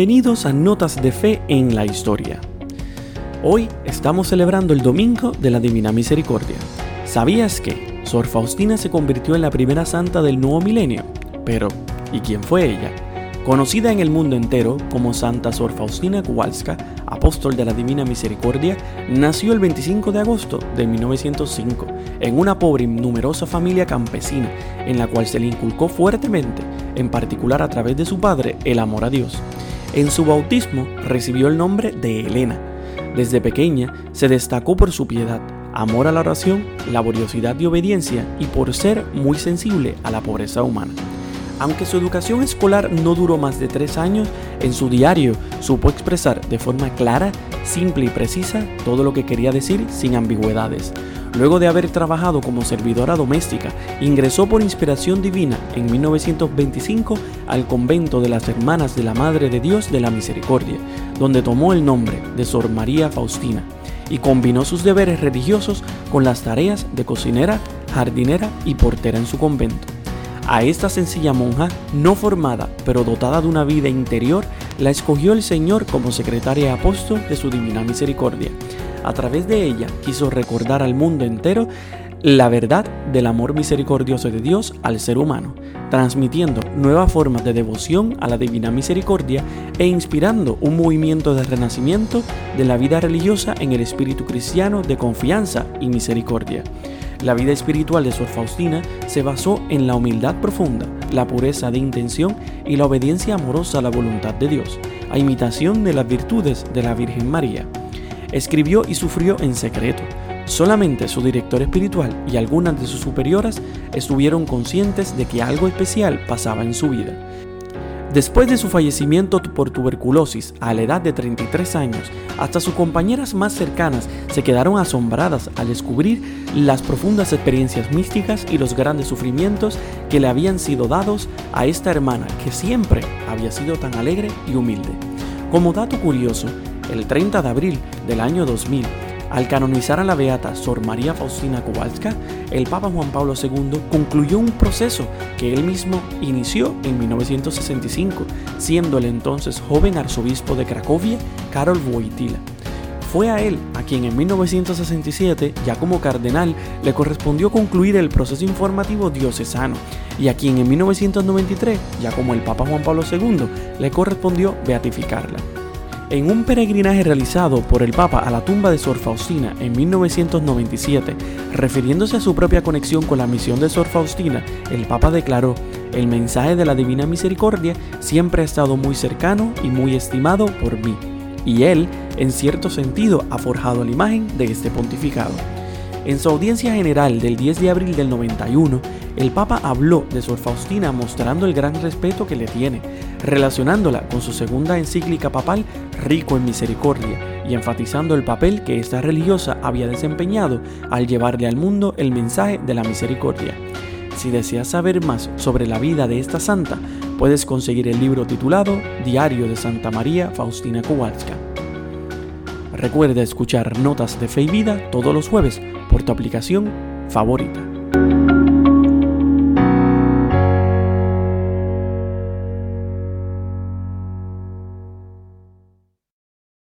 Bienvenidos a Notas de Fe en la Historia. Hoy estamos celebrando el Domingo de la Divina Misericordia. ¿Sabías que Sor Faustina se convirtió en la primera santa del nuevo milenio? Pero, ¿y quién fue ella? Conocida en el mundo entero como Santa Sor Faustina Kowalska, apóstol de la Divina Misericordia, nació el 25 de agosto de 1905 en una pobre y numerosa familia campesina en la cual se le inculcó fuertemente, en particular a través de su padre, el amor a Dios. En su bautismo recibió el nombre de Elena. Desde pequeña se destacó por su piedad, amor a la oración, laboriosidad y obediencia y por ser muy sensible a la pobreza humana. Aunque su educación escolar no duró más de tres años, en su diario supo expresar de forma clara, simple y precisa todo lo que quería decir sin ambigüedades. Luego de haber trabajado como servidora doméstica, ingresó por inspiración divina en 1925 al convento de las Hermanas de la Madre de Dios de la Misericordia, donde tomó el nombre de Sor María Faustina y combinó sus deberes religiosos con las tareas de cocinera, jardinera y portera en su convento. A esta sencilla monja, no formada, pero dotada de una vida interior, la escogió el Señor como secretaria apóstol de su divina misericordia a través de ella quiso recordar al mundo entero la verdad del amor misericordioso de Dios al ser humano, transmitiendo nuevas formas de devoción a la divina misericordia e inspirando un movimiento de renacimiento de la vida religiosa en el espíritu cristiano de confianza y misericordia. La vida espiritual de Sor Faustina se basó en la humildad profunda, la pureza de intención y la obediencia amorosa a la voluntad de Dios, a imitación de las virtudes de la Virgen María escribió y sufrió en secreto. Solamente su director espiritual y algunas de sus superioras estuvieron conscientes de que algo especial pasaba en su vida. Después de su fallecimiento por tuberculosis a la edad de 33 años, hasta sus compañeras más cercanas se quedaron asombradas al descubrir las profundas experiencias místicas y los grandes sufrimientos que le habían sido dados a esta hermana que siempre había sido tan alegre y humilde. Como dato curioso, el 30 de abril del año 2000, al canonizar a la beata Sor María Faustina Kowalska, el Papa Juan Pablo II concluyó un proceso que él mismo inició en 1965, siendo el entonces joven arzobispo de Cracovia, Karol Wojtyla. Fue a él a quien en 1967, ya como cardenal, le correspondió concluir el proceso informativo diocesano, y a quien en 1993, ya como el Papa Juan Pablo II, le correspondió beatificarla. En un peregrinaje realizado por el Papa a la tumba de Sor Faustina en 1997, refiriéndose a su propia conexión con la misión de Sor Faustina, el Papa declaró, el mensaje de la Divina Misericordia siempre ha estado muy cercano y muy estimado por mí, y él, en cierto sentido, ha forjado la imagen de este pontificado. En su audiencia general del 10 de abril del 91, el Papa habló de Sor Faustina mostrando el gran respeto que le tiene, relacionándola con su segunda encíclica papal Rico en Misericordia y enfatizando el papel que esta religiosa había desempeñado al llevarle al mundo el mensaje de la misericordia. Si deseas saber más sobre la vida de esta santa, puedes conseguir el libro titulado Diario de Santa María Faustina Kowalska. Recuerda escuchar Notas de Fe y Vida todos los jueves por tu aplicación favorita.